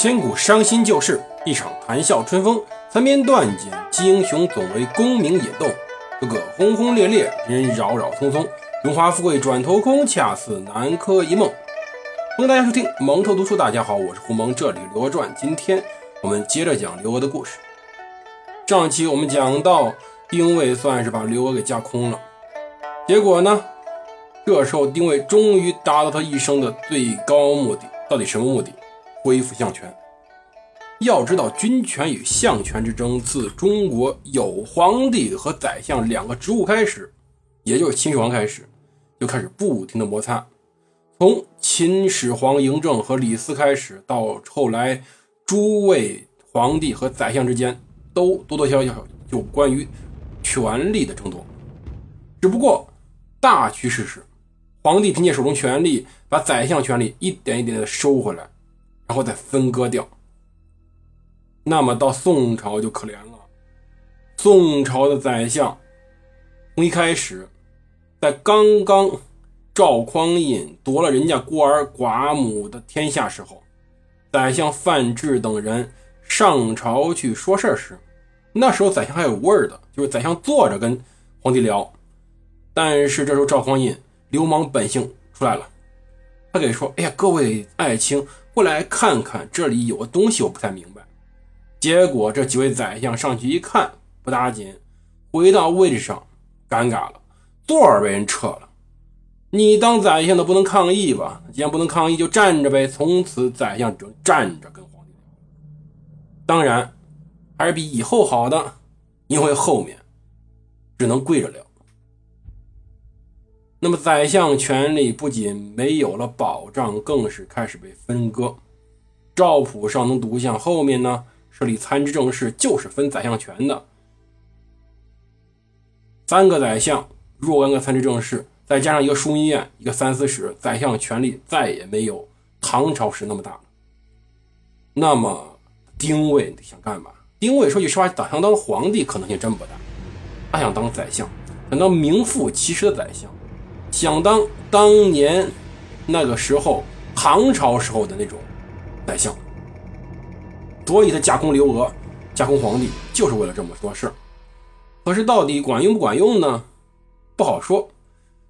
千古伤心旧事，一场谈笑春风。残篇断简，击英雄总为功名引动。个个轰轰烈烈，人扰扰匆匆。荣华富贵转头空，恰似南柯一梦。欢迎大家收听蒙头读书。大家好，我是胡蒙，这里《刘娥传》。今天我们接着讲刘娥的故事。上期我们讲到，丁谓算是把刘娥给架空了。结果呢，这时候丁谓终于达到他一生的最高目的。到底什么目的？恢复相权。要知道，君权与相权之争，自中国有皇帝和宰相两个职务开始，也就是秦始皇开始，就开始不停的摩擦。从秦始皇嬴政和李斯开始，到后来诸位皇帝和宰相之间，都多多少少有关于权力的争夺。只不过大趋势是，皇帝凭借手中权力，把宰相权力一点一点的收回来。然后再分割掉。那么到宋朝就可怜了。宋朝的宰相从一开始，在刚刚赵匡胤夺了人家孤儿寡母的天下时候，宰相范质等人上朝去说事儿时，那时候宰相还有味儿的，就是宰相坐着跟皇帝聊。但是这时候赵匡胤流氓本性出来了，他给说：“哎呀，各位爱卿。”过来看看，这里有个东西，我不太明白。结果这几位宰相上去一看，不打紧，回到位置上，尴尬了，座儿被人撤了。你当宰相的不能抗议吧？既然不能抗议，就站着呗。从此宰相只能站着跟皇帝。当然，还是比以后好的，因为后面只能跪着聊。那么，宰相权力不仅没有了保障，更是开始被分割。赵普上能独相后面呢，设立参知政事，就是分宰相权的。三个宰相，若干个参知政事，再加上一个枢密院，一个三司使，宰相权力再也没有唐朝时那么大了。那么，丁谓想干嘛？丁谓说句实话，想当皇帝可能性真不大，他想当宰相，想当名副其实的宰相。想当当年那个时候唐朝时候的那种宰相，所以他架空刘娥、架空皇帝，就是为了这么多事。可是到底管用不管用呢？不好说。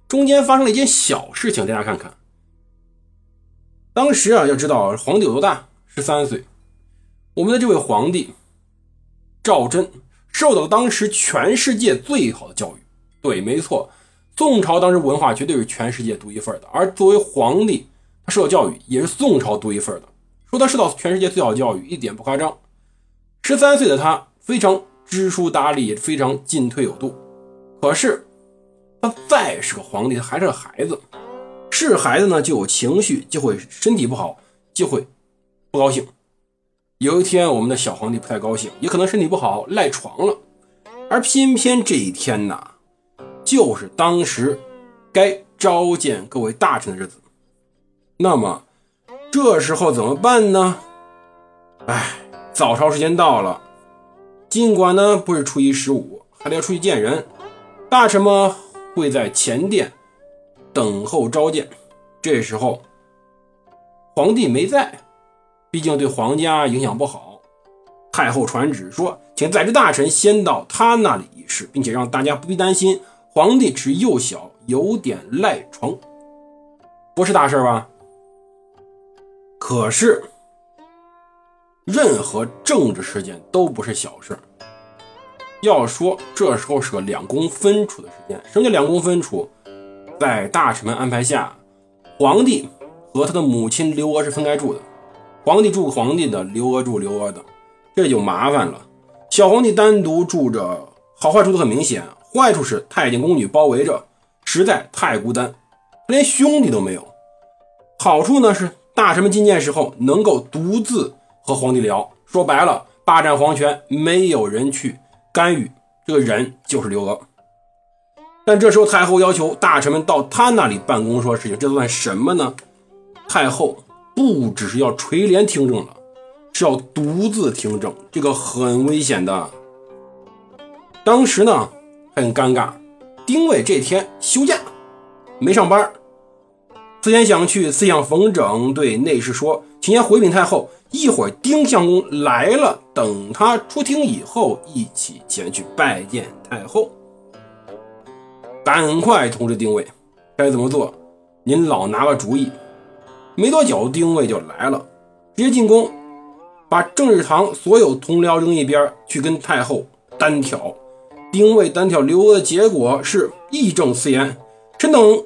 中间发生了一件小事情，大家看看。当时啊，要知道皇帝有多大，十三岁。我们的这位皇帝赵祯受到当时全世界最好的教育。对，没错。宋朝当时文化绝对是全世界独一份的，而作为皇帝，他受到教育也是宋朝独一份的。说他受到全世界最好教育，一点不夸张。十三岁的他非常知书达理，也非常进退有度。可是他再是个皇帝，他还是个孩子。是孩子呢，就有情绪，就会身体不好，就会不高兴。有一天，我们的小皇帝不太高兴，也可能身体不好赖床了。而偏偏这一天呢。就是当时该召见各位大臣的日子，那么这时候怎么办呢？哎，早朝时间到了，尽管呢不是初一十五，还得要出去见人。大臣们会在前殿等候召见。这时候皇帝没在，毕竟对皇家影响不好。太后传旨说，请在职大臣先到他那里议事，并且让大家不必担心。皇帝只幼小，有点赖床，不是大事吧？可是，任何政治事件都不是小事。要说这时候是个两宫分处的时间，什么叫两宫分处？在大臣们安排下，皇帝和他的母亲刘娥是分开住的，皇帝住皇帝的，刘娥住刘娥的，这就麻烦了。小皇帝单独住着，好坏处都很明显。坏处是太监宫女包围着，实在太孤单，连兄弟都没有。好处呢是大臣们觐见时候能够独自和皇帝聊，说白了，霸占皇权，没有人去干预。这个人就是刘娥。但这时候太后要求大臣们到他那里办公说事情，这算什么呢？太后不只是要垂帘听政了，是要独自听政，这个很危险的。当时呢。很尴尬，丁谓这天休假，没上班。思前想去，思想冯整对内侍说：“请先回禀太后，一会儿丁相公来了，等他出厅以后，一起前去拜见太后。赶快通知丁尉，该怎么做？您老拿个主意。”没多久，丁尉就来了，直接进宫，把政治堂所有同僚扔一边，去跟太后单挑。丁尉单挑刘娥的结果是义正辞严：“臣等。”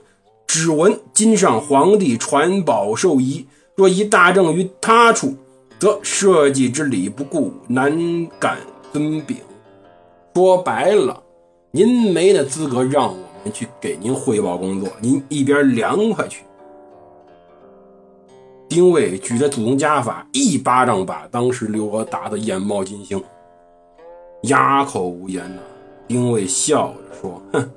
只闻今上皇帝传宝授仪，若以大政于他处，则社稷之礼不顾，难敢遵禀。说白了，您没那资格让我们去给您汇报工作，您一边凉快去。丁谓举着祖宗家法，一巴掌把当时刘娥打得眼冒金星，哑口无言呐。丁谓笑着说：“哼，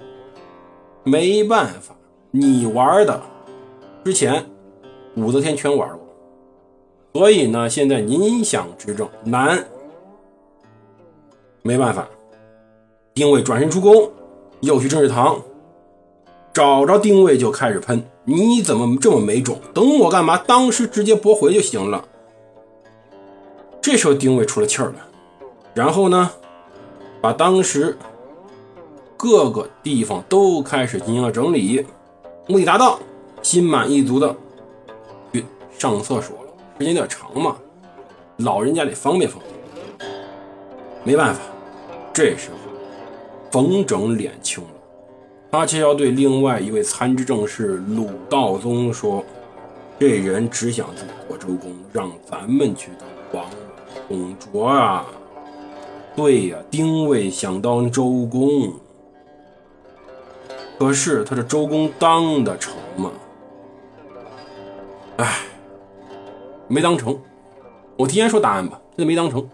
没办法。”你玩的之前，武则天全玩过，所以呢，现在您想执政难，没办法。丁谓转身出宫，又去政治堂，找着丁谓就开始喷：“你怎么这么没种？等我干嘛？当时直接驳回就行了。”这时候丁谓出了气儿了，然后呢，把当时各个地方都开始进行了整理。目的达到，心满意足的去上厕所了。时间有点长嘛，老人家得方便方便。没办法，这时候冯整脸青了，他却要对另外一位参知政事鲁道宗说：“这人只想自己做周公，让咱们去当王董卓啊！”对呀，丁谓想当周公。可是他这周公当得成吗？哎，没当成。我提前说答案吧，这没当成。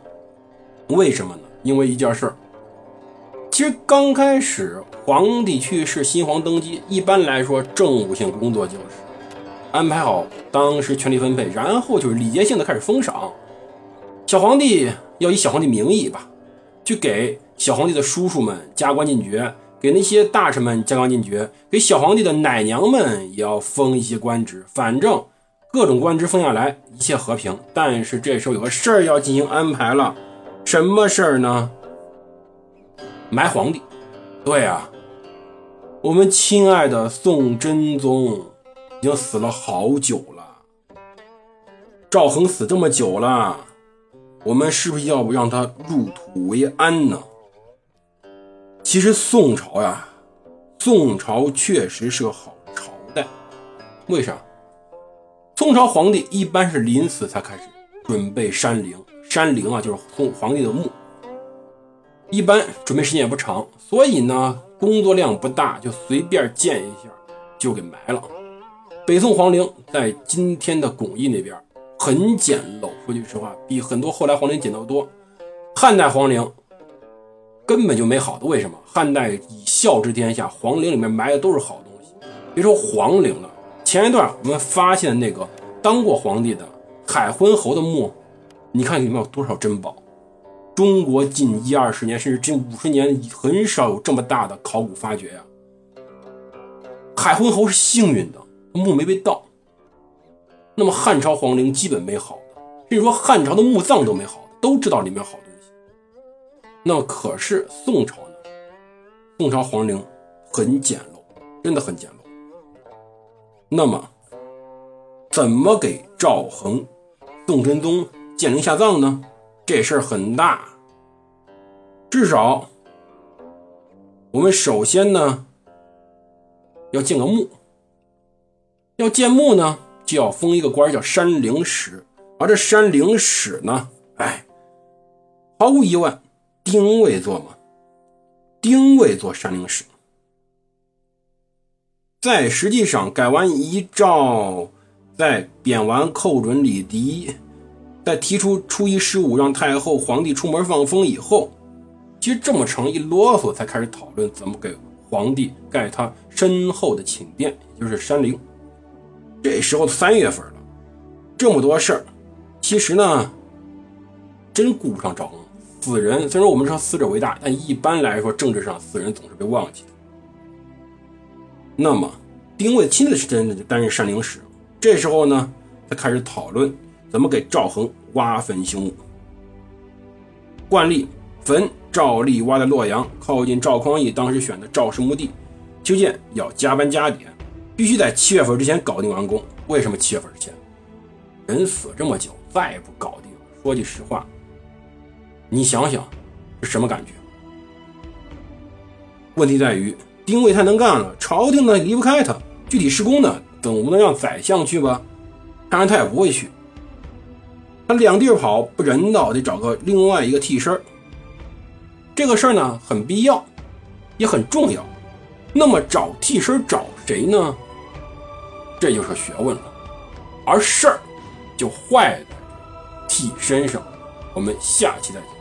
为什么呢？因为一件事儿。其实刚开始皇帝去世，新皇登基，一般来说政务性工作就是安排好当时权力分配，然后就是礼节性的开始封赏。小皇帝要以小皇帝名义吧，去给小皇帝的叔叔们加官进爵。给那些大臣们加官进爵，给小皇帝的奶娘们也要封一些官职，反正各种官职封下来，一切和平。但是这时候有个事儿要进行安排了，什么事儿呢？埋皇帝。对啊，我们亲爱的宋真宗已经死了好久了，赵恒死这么久了，我们是不是要不让他入土为安呢？其实宋朝呀，宋朝确实是个好朝代。为啥？宋朝皇帝一般是临死才开始准备山陵，山陵啊就是宋皇帝的墓。一般准备时间也不长，所以呢工作量不大，就随便建一下就给埋了。北宋皇陵在今天的巩义那边，很简陋。说句实话，比很多后来皇陵简陋多。汉代皇陵。根本就没好的，为什么？汉代以孝治天下，皇陵里面埋的都是好东西。别说皇陵了，前一段我们发现那个当过皇帝的海昏侯的墓，你看里面有多少珍宝？中国近一二十年，甚至近五十年，很少有这么大的考古发掘呀。海昏侯是幸运的，墓没被盗。那么汉朝皇陵基本没好的，甚至说汉朝的墓葬都没好，都知道里面好。那可是宋朝呢？宋朝皇陵很简陋，真的很简陋。那么怎么给赵恒、宋真宗建陵下葬呢？这事儿很大。至少我们首先呢要建个墓，要建墓呢就要封一个官叫山陵使，而这山陵使呢，哎，毫无疑问。丁未做吗？丁未做山陵使，在实际上改完遗诏，在贬完寇准李迪，在提出初一十五让太后皇帝出门放风以后，其实这么长一啰嗦，才开始讨论怎么给皇帝盖他身后的寝殿，也就是山陵。这时候三月份了，这么多事儿，其实呢，真顾不上赵恒。死人虽然说我们说死者为大，但一般来说政治上死人总是被忘记的。那么丁谓亲自是真的担任山陵使，这时候呢，才开始讨论怎么给赵恒挖坟兴墓。惯例，坟照例挖在洛阳，靠近赵匡胤当时选的赵氏墓地。修建要加班加点，必须在七月份之前搞定完工。为什么七月份之前？人死这么久，再不搞定，说句实话，你想想是什么感觉？问题在于丁谓太能干了，朝廷呢离不开他，具体施工呢总不能让宰相去吧？当然他也不会去。他两地跑不人道，得找个另外一个替身这个事儿呢很必要，也很重要。那么找替身找谁呢？这就是学问了。而事儿就坏在替身上。我们下期再见。